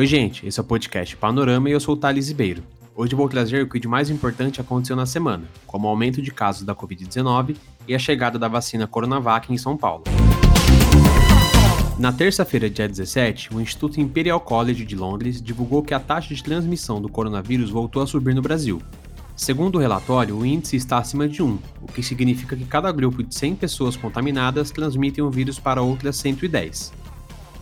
Oi, gente, esse é o podcast Panorama e eu sou o Thales Ribeiro. Hoje vou trazer o que de mais importante aconteceu na semana, como o aumento de casos da Covid-19 e a chegada da vacina Coronavac em São Paulo. Na terça-feira, dia 17, o Instituto Imperial College de Londres divulgou que a taxa de transmissão do coronavírus voltou a subir no Brasil. Segundo o relatório, o índice está acima de 1, o que significa que cada grupo de 100 pessoas contaminadas transmitem o vírus para outras 110.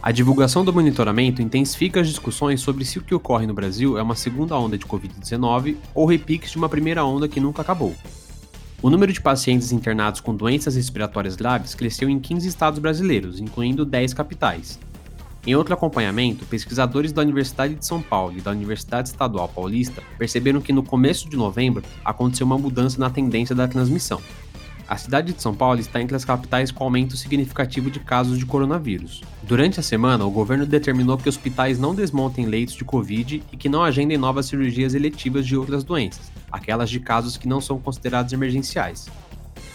A divulgação do monitoramento intensifica as discussões sobre se o que ocorre no Brasil é uma segunda onda de Covid-19 ou repiques de uma primeira onda que nunca acabou. O número de pacientes internados com doenças respiratórias graves cresceu em 15 estados brasileiros, incluindo 10 capitais. Em outro acompanhamento, pesquisadores da Universidade de São Paulo e da Universidade Estadual Paulista perceberam que no começo de novembro aconteceu uma mudança na tendência da transmissão. A cidade de São Paulo está entre as capitais com aumento significativo de casos de coronavírus. Durante a semana, o governo determinou que hospitais não desmontem leitos de Covid e que não agendem novas cirurgias eletivas de outras doenças, aquelas de casos que não são considerados emergenciais.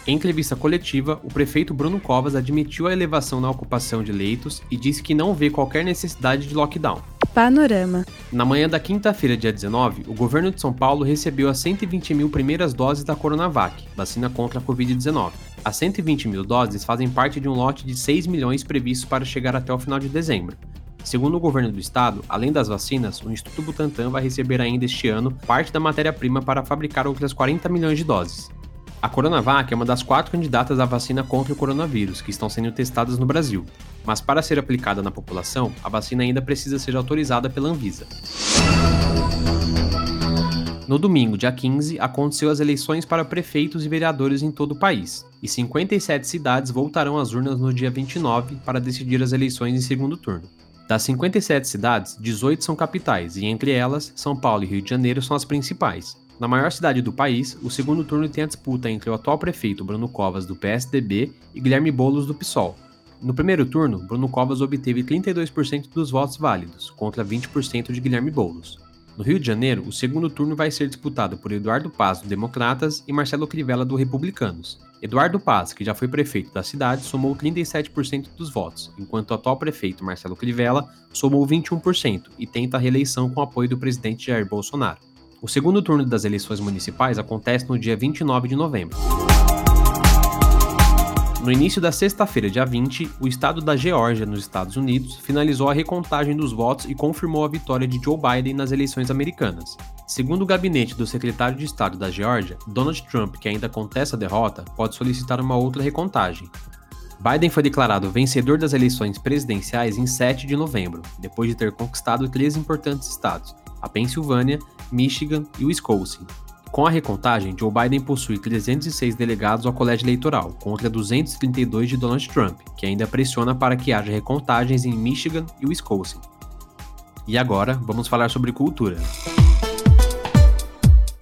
Em entrevista coletiva, o prefeito Bruno Covas admitiu a elevação na ocupação de leitos e disse que não vê qualquer necessidade de lockdown. Panorama. Na manhã da quinta-feira, dia 19, o governo de São Paulo recebeu as 120 mil primeiras doses da Coronavac, vacina contra a Covid-19. As 120 mil doses fazem parte de um lote de 6 milhões previstos para chegar até o final de dezembro. Segundo o governo do estado, além das vacinas, o Instituto Butantan vai receber ainda este ano parte da matéria-prima para fabricar outras 40 milhões de doses. A Coronavac é uma das quatro candidatas à vacina contra o coronavírus que estão sendo testadas no Brasil, mas para ser aplicada na população, a vacina ainda precisa ser autorizada pela Anvisa. No domingo, dia 15, aconteceu as eleições para prefeitos e vereadores em todo o país, e 57 cidades voltarão às urnas no dia 29 para decidir as eleições em segundo turno. Das 57 cidades, 18 são capitais, e entre elas, São Paulo e Rio de Janeiro são as principais. Na maior cidade do país, o segundo turno tem a disputa entre o atual prefeito Bruno Covas do PSDB e Guilherme Boulos do PSOL. No primeiro turno, Bruno Covas obteve 32% dos votos válidos, contra 20% de Guilherme Boulos. No Rio de Janeiro, o segundo turno vai ser disputado por Eduardo Paz do Democratas e Marcelo Crivella do Republicanos. Eduardo Paz, que já foi prefeito da cidade, somou 37% dos votos, enquanto o atual prefeito Marcelo Crivella somou 21% e tenta a reeleição com o apoio do presidente Jair Bolsonaro. O segundo turno das eleições municipais acontece no dia 29 de novembro. No início da sexta-feira, dia 20, o estado da Geórgia, nos Estados Unidos, finalizou a recontagem dos votos e confirmou a vitória de Joe Biden nas eleições americanas. Segundo o gabinete do secretário de Estado da Geórgia, Donald Trump, que ainda contesta a derrota, pode solicitar uma outra recontagem. Biden foi declarado vencedor das eleições presidenciais em 7 de novembro, depois de ter conquistado três importantes estados, a Pensilvânia, Michigan e Wisconsin. Com a recontagem, Joe Biden possui 306 delegados ao colégio eleitoral, contra 232 de Donald Trump, que ainda pressiona para que haja recontagens em Michigan e Wisconsin. E agora, vamos falar sobre cultura.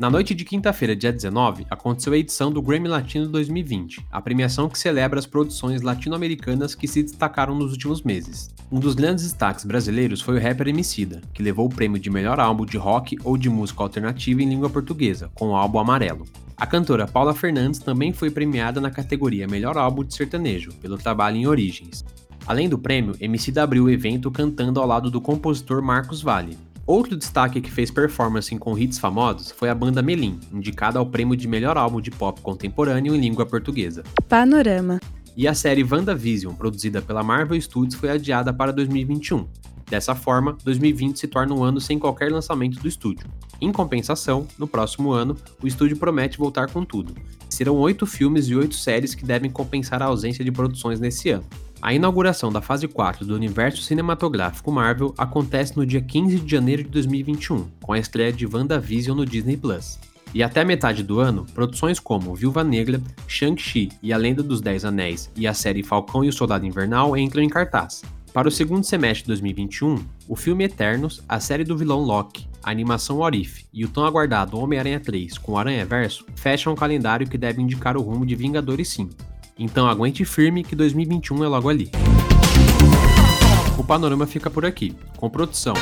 Na noite de quinta-feira, dia 19, aconteceu a edição do Grammy Latino 2020, a premiação que celebra as produções latino-americanas que se destacaram nos últimos meses. Um dos grandes destaques brasileiros foi o rapper Emicida, que levou o prêmio de melhor álbum de rock ou de música alternativa em língua portuguesa, com o álbum Amarelo. A cantora Paula Fernandes também foi premiada na categoria Melhor Álbum de Sertanejo, pelo trabalho em Origens. Além do prêmio, Emicida abriu o evento cantando ao lado do compositor Marcos Valle, Outro destaque que fez performance com hits famosos foi a banda Melim, indicada ao prêmio de melhor álbum de pop contemporâneo em língua portuguesa. Panorama. E a série WandaVision, produzida pela Marvel Studios, foi adiada para 2021. Dessa forma, 2020 se torna um ano sem qualquer lançamento do estúdio. Em compensação, no próximo ano, o estúdio promete voltar com tudo. Serão oito filmes e oito séries que devem compensar a ausência de produções nesse ano. A inauguração da fase 4 do universo cinematográfico Marvel acontece no dia 15 de janeiro de 2021, com a estreia de WandaVision no Disney Plus. E até metade do ano, produções como Viúva Negra, Shang-Chi e A Lenda dos Dez Anéis e a série Falcão e o Soldado Invernal entram em cartaz. Para o segundo semestre de 2021, o filme Eternos, a série do vilão Loki, a animação What If e o tão aguardado Homem-Aranha 3 com o Aranha Verso fecham um calendário que deve indicar o rumo de Vingadores 5. Então aguente firme que 2021 é logo ali. O panorama fica por aqui, com produção.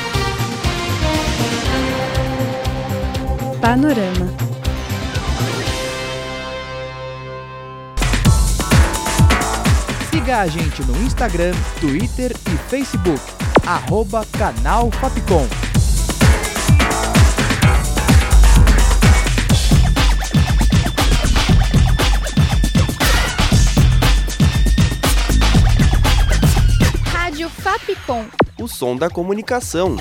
Panorama. Siga a gente no Instagram, Twitter e Facebook. Arroba Canal Fapcom. Som da comunicação.